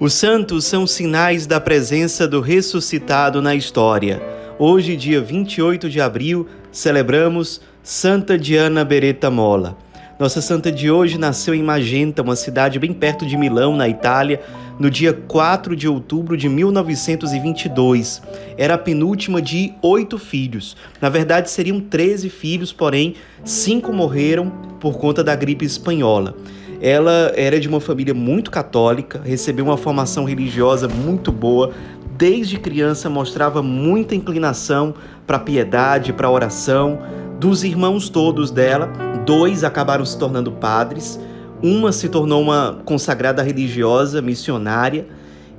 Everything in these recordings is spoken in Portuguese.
Os santos são sinais da presença do ressuscitado na história. Hoje, dia 28 de abril, celebramos Santa Diana Beretta Mola. Nossa santa de hoje nasceu em Magenta, uma cidade bem perto de Milão, na Itália, no dia 4 de outubro de 1922. Era a penúltima de oito filhos. Na verdade, seriam 13 filhos, porém, cinco morreram por conta da gripe espanhola. Ela era de uma família muito católica, recebeu uma formação religiosa muito boa. Desde criança mostrava muita inclinação para piedade, para oração. Dos irmãos todos dela, dois acabaram se tornando padres. Uma se tornou uma consagrada religiosa, missionária,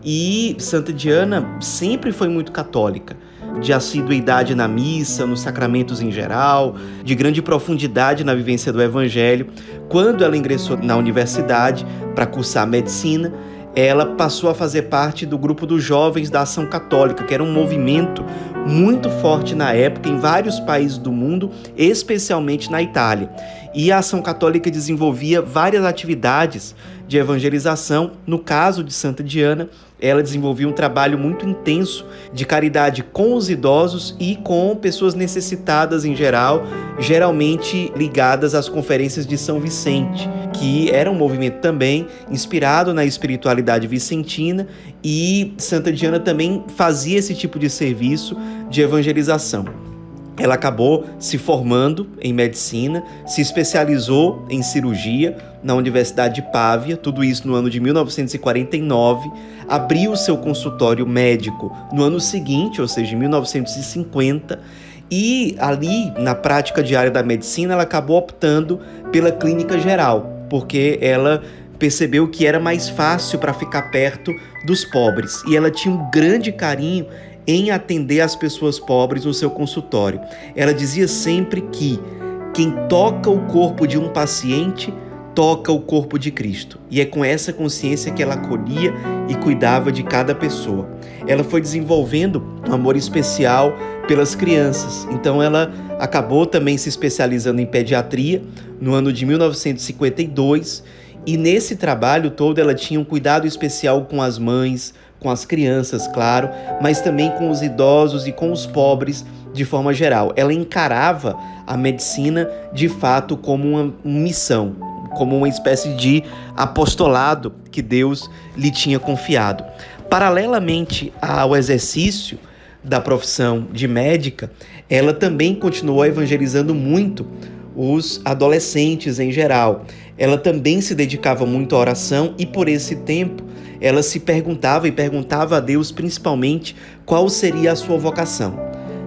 e Santa Diana sempre foi muito católica de assiduidade na missa, nos sacramentos em geral, de grande profundidade na vivência do Evangelho. Quando ela ingressou na universidade para cursar medicina, ela passou a fazer parte do grupo dos jovens da Ação Católica, que era um movimento muito forte na época em vários países do mundo, especialmente na Itália. E a Ação Católica desenvolvia várias atividades de evangelização. No caso de Santa Diana, ela desenvolvia um trabalho muito intenso de caridade com os idosos e com pessoas necessitadas em geral, geralmente ligadas às conferências de São Vicente, que era um movimento também inspirado na espiritualidade vicentina e Santa Diana também fazia esse tipo de serviço de evangelização. Ela acabou se formando em medicina, se especializou em cirurgia na Universidade de Pávia, tudo isso no ano de 1949, abriu seu consultório médico no ano seguinte, ou seja, em 1950, e ali, na prática diária da medicina, ela acabou optando pela clínica geral, porque ela percebeu que era mais fácil para ficar perto dos pobres e ela tinha um grande carinho em atender as pessoas pobres no seu consultório. Ela dizia sempre que quem toca o corpo de um paciente toca o corpo de Cristo. E é com essa consciência que ela acolhia e cuidava de cada pessoa. Ela foi desenvolvendo um amor especial pelas crianças. Então ela acabou também se especializando em pediatria no ano de 1952 e nesse trabalho todo ela tinha um cuidado especial com as mães, com as crianças, claro, mas também com os idosos e com os pobres de forma geral. Ela encarava a medicina de fato como uma missão, como uma espécie de apostolado que Deus lhe tinha confiado. Paralelamente ao exercício da profissão de médica, ela também continuou evangelizando muito os adolescentes em geral. Ela também se dedicava muito à oração e por esse tempo ela se perguntava e perguntava a Deus principalmente qual seria a sua vocação.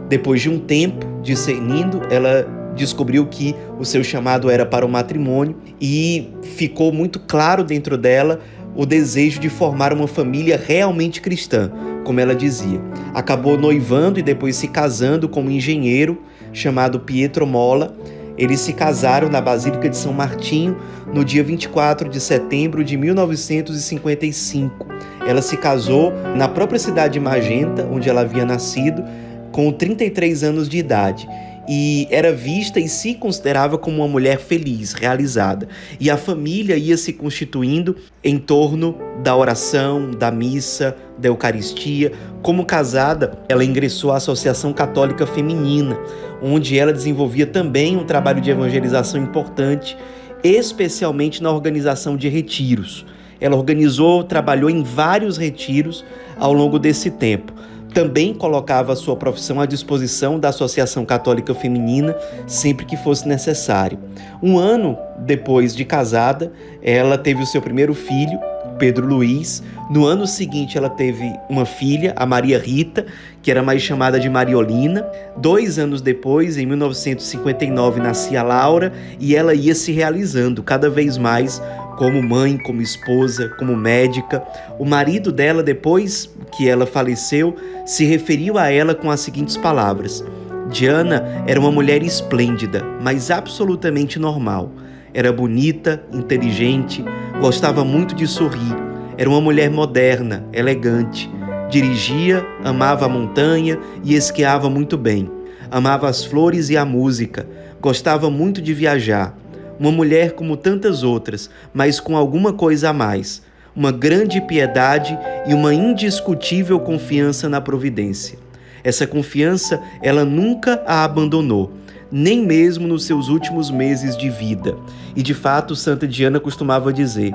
Depois de um tempo discernindo, ela descobriu que o seu chamado era para o matrimônio e ficou muito claro dentro dela o desejo de formar uma família realmente cristã, como ela dizia. Acabou noivando e depois se casando com um engenheiro chamado Pietro Mola eles se casaram na Basílica de São Martinho no dia 24 de setembro de 1955. Ela se casou na própria cidade de Magenta, onde ela havia nascido, com 33 anos de idade e era vista e se considerava como uma mulher feliz, realizada. E a família ia se constituindo em torno da oração, da missa, da Eucaristia. Como casada, ela ingressou à Associação Católica Feminina, onde ela desenvolvia também um trabalho de evangelização importante, especialmente na organização de retiros. Ela organizou, trabalhou em vários retiros ao longo desse tempo também colocava sua profissão à disposição da Associação Católica Feminina sempre que fosse necessário. Um ano depois de casada, ela teve o seu primeiro filho, Pedro Luiz. No ano seguinte, ela teve uma filha, a Maria Rita, que era mais chamada de Mariolina. Dois anos depois, em 1959, nascia Laura e ela ia se realizando cada vez mais como mãe, como esposa, como médica. O marido dela, depois que ela faleceu, se referiu a ela com as seguintes palavras: Diana era uma mulher esplêndida, mas absolutamente normal. Era bonita, inteligente, gostava muito de sorrir. Era uma mulher moderna, elegante. Dirigia, amava a montanha e esquiava muito bem. Amava as flores e a música. Gostava muito de viajar uma mulher como tantas outras, mas com alguma coisa a mais. uma grande piedade e uma indiscutível confiança na providência. Essa confiança ela nunca a abandonou, nem mesmo nos seus últimos meses de vida. E de fato, Santa Diana costumava dizer: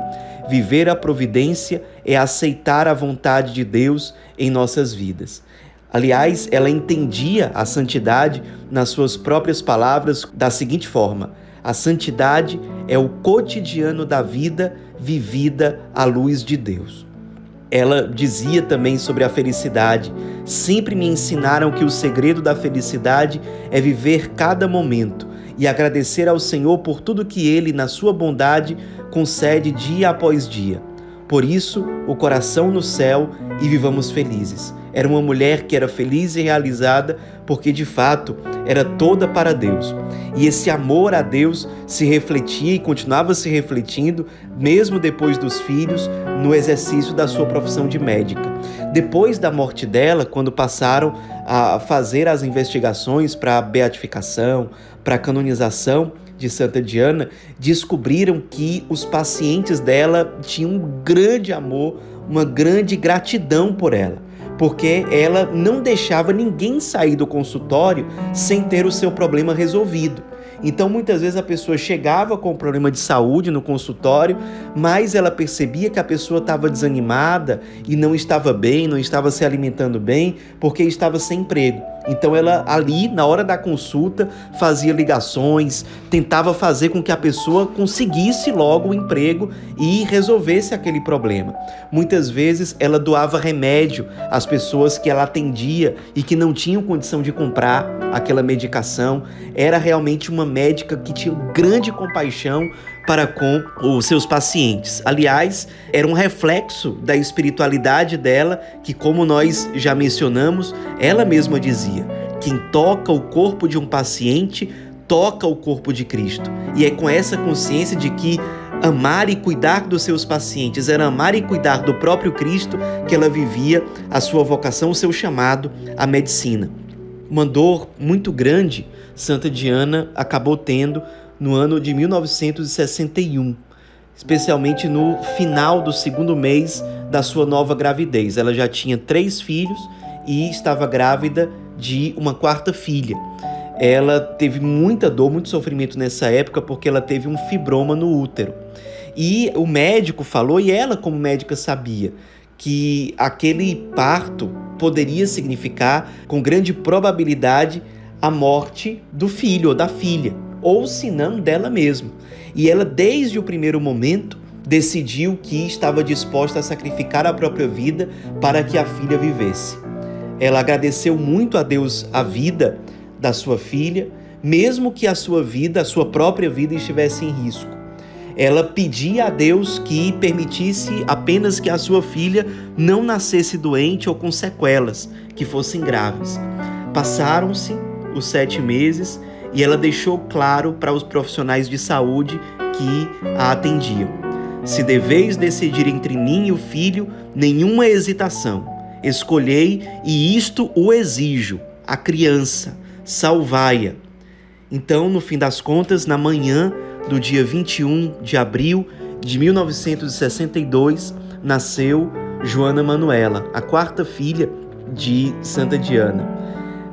viver a providência é aceitar a vontade de Deus em nossas vidas. Aliás, ela entendia a santidade nas suas próprias palavras da seguinte forma: a santidade é o cotidiano da vida vivida à luz de Deus. Ela dizia também sobre a felicidade: sempre me ensinaram que o segredo da felicidade é viver cada momento e agradecer ao Senhor por tudo que Ele, na sua bondade, concede dia após dia. Por isso, o coração no céu e vivamos felizes. Era uma mulher que era feliz e realizada porque de fato era toda para Deus. E esse amor a Deus se refletia e continuava se refletindo, mesmo depois dos filhos, no exercício da sua profissão de médica. Depois da morte dela, quando passaram a fazer as investigações para a beatificação, para a canonização, de Santa Diana descobriram que os pacientes dela tinham um grande amor, uma grande gratidão por ela porque ela não deixava ninguém sair do consultório sem ter o seu problema resolvido. Então, muitas vezes a pessoa chegava com um problema de saúde no consultório, mas ela percebia que a pessoa estava desanimada e não estava bem, não estava se alimentando bem, porque estava sem emprego. Então ela ali, na hora da consulta, fazia ligações, tentava fazer com que a pessoa conseguisse logo o emprego e resolvesse aquele problema. Muitas vezes ela doava remédio às pessoas que ela atendia e que não tinham condição de comprar aquela medicação. Era realmente uma médica que tinha grande compaixão para com os seus pacientes. Aliás, era um reflexo da espiritualidade dela, que, como nós já mencionamos, ela mesma dizia: quem toca o corpo de um paciente toca o corpo de Cristo. E é com essa consciência de que amar e cuidar dos seus pacientes era amar e cuidar do próprio Cristo que ela vivia a sua vocação, o seu chamado à medicina. Uma dor muito grande, Santa Diana acabou tendo no ano de 1961, especialmente no final do segundo mês da sua nova gravidez. Ela já tinha três filhos e estava grávida de uma quarta filha. Ela teve muita dor, muito sofrimento nessa época porque ela teve um fibroma no útero. E o médico falou, e ela, como médica, sabia que aquele parto poderia significar, com grande probabilidade, a morte do filho ou da filha ou se não dela mesma. E ela, desde o primeiro momento, decidiu que estava disposta a sacrificar a própria vida para que a filha vivesse. Ela agradeceu muito a Deus a vida da sua filha, mesmo que a sua vida, a sua própria vida estivesse em risco. Ela pedia a Deus que permitisse apenas que a sua filha não nascesse doente ou com sequelas, que fossem graves. Passaram-se os sete meses e ela deixou claro para os profissionais de saúde que a atendiam: Se deveis decidir entre mim e o filho, nenhuma hesitação. Escolhei e isto o exijo, a criança, salvai-a. Então, no fim das contas, na manhã do dia 21 de abril de 1962, nasceu Joana Manuela, a quarta filha de Santa Diana.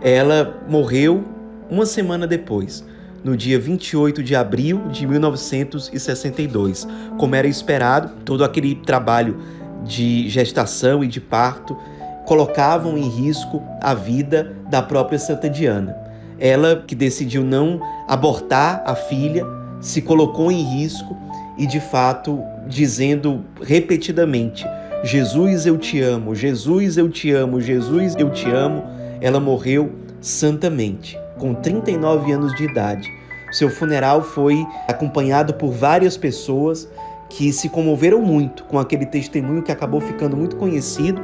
Ela morreu uma semana depois, no dia 28 de abril de 1962. Como era esperado, todo aquele trabalho de gestação e de parto colocavam em risco a vida da própria Santa Diana. Ela que decidiu não abortar a filha, se colocou em risco e de fato dizendo repetidamente: Jesus, eu te amo, Jesus, eu te amo, Jesus, eu te amo. Ela morreu santamente com 39 anos de idade. Seu funeral foi acompanhado por várias pessoas que se comoveram muito com aquele testemunho que acabou ficando muito conhecido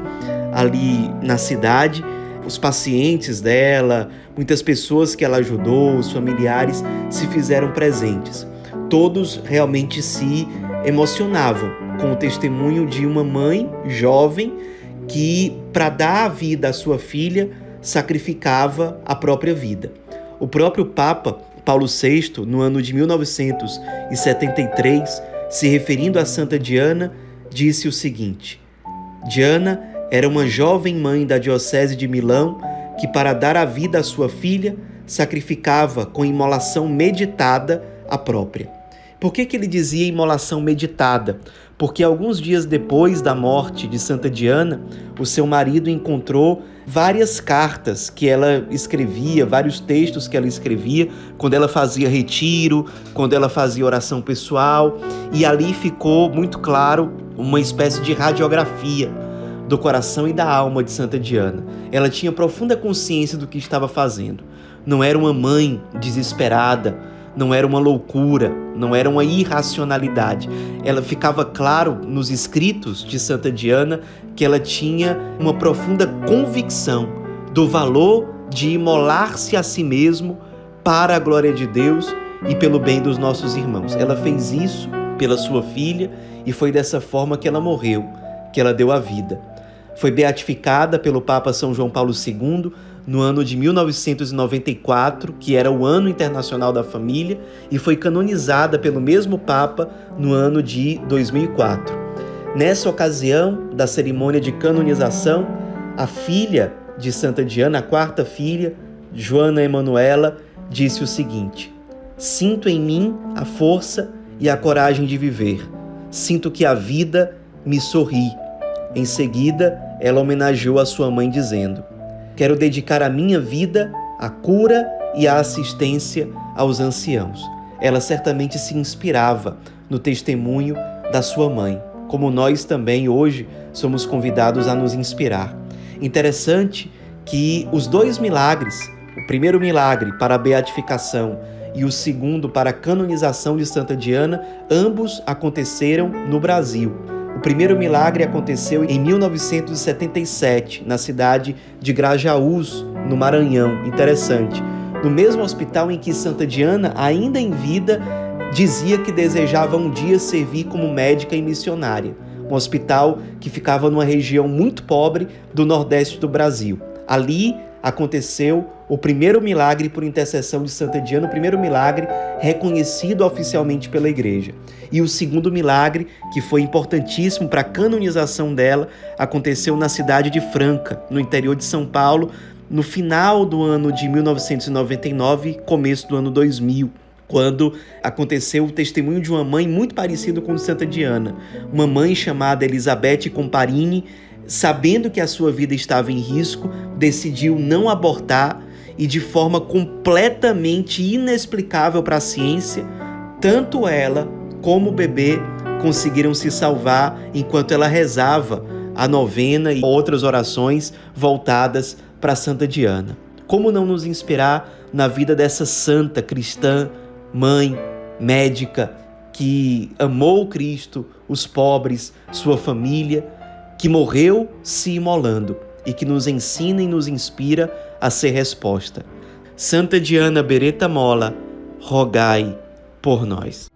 ali na cidade. Os pacientes dela, muitas pessoas que ela ajudou, os familiares se fizeram presentes. Todos realmente se emocionavam com o testemunho de uma mãe jovem que, para dar a vida à sua filha, sacrificava a própria vida. O próprio Papa Paulo VI, no ano de 1973, se referindo a Santa Diana, disse o seguinte: Diana era uma jovem mãe da Diocese de Milão que, para dar a vida à sua filha, sacrificava com imolação meditada a própria. Por que, que ele dizia imolação meditada? Porque alguns dias depois da morte de Santa Diana, o seu marido encontrou várias cartas que ela escrevia, vários textos que ela escrevia quando ela fazia retiro, quando ela fazia oração pessoal, e ali ficou muito claro uma espécie de radiografia do coração e da alma de Santa Diana. Ela tinha profunda consciência do que estava fazendo. Não era uma mãe desesperada, não era uma loucura, não era uma irracionalidade. Ela ficava claro nos escritos de Santa Diana que ela tinha uma profunda convicção do valor de imolar-se a si mesmo para a glória de Deus e pelo bem dos nossos irmãos. Ela fez isso pela sua filha e foi dessa forma que ela morreu, que ela deu a vida. Foi beatificada pelo Papa São João Paulo II no ano de 1994, que era o Ano Internacional da Família, e foi canonizada pelo mesmo Papa no ano de 2004. Nessa ocasião da cerimônia de canonização, a filha de Santa Diana, a quarta filha, Joana Emanuela, disse o seguinte: Sinto em mim a força e a coragem de viver. Sinto que a vida me sorri. Em seguida, ela homenageou a sua mãe dizendo: Quero dedicar a minha vida à cura e à assistência aos anciãos. Ela certamente se inspirava no testemunho da sua mãe, como nós também hoje somos convidados a nos inspirar. Interessante que os dois milagres, o primeiro milagre para a beatificação e o segundo para a canonização de Santa Diana, ambos aconteceram no Brasil. O primeiro milagre aconteceu em 1977, na cidade de Grajaús, no Maranhão. Interessante. No mesmo hospital em que Santa Diana, ainda em vida, dizia que desejava um dia servir como médica e missionária. Um hospital que ficava numa região muito pobre do nordeste do Brasil. Ali aconteceu o primeiro milagre por intercessão de Santa Diana, o primeiro milagre reconhecido oficialmente pela igreja. E o segundo milagre, que foi importantíssimo para a canonização dela, aconteceu na cidade de Franca, no interior de São Paulo, no final do ano de 1999, começo do ano 2000 quando aconteceu o testemunho de uma mãe muito parecida com Santa Diana, uma mãe chamada Elizabeth Comparini, sabendo que a sua vida estava em risco, decidiu não abortar e de forma completamente inexplicável para a ciência, tanto ela como o bebê conseguiram se salvar enquanto ela rezava a novena e outras orações voltadas para Santa Diana. Como não nos inspirar na vida dessa santa cristã, mãe, médica, que amou Cristo, os pobres, sua família, que morreu se imolando e que nos ensina e nos inspira a ser resposta. Santa Diana Beretta Mola, rogai por nós.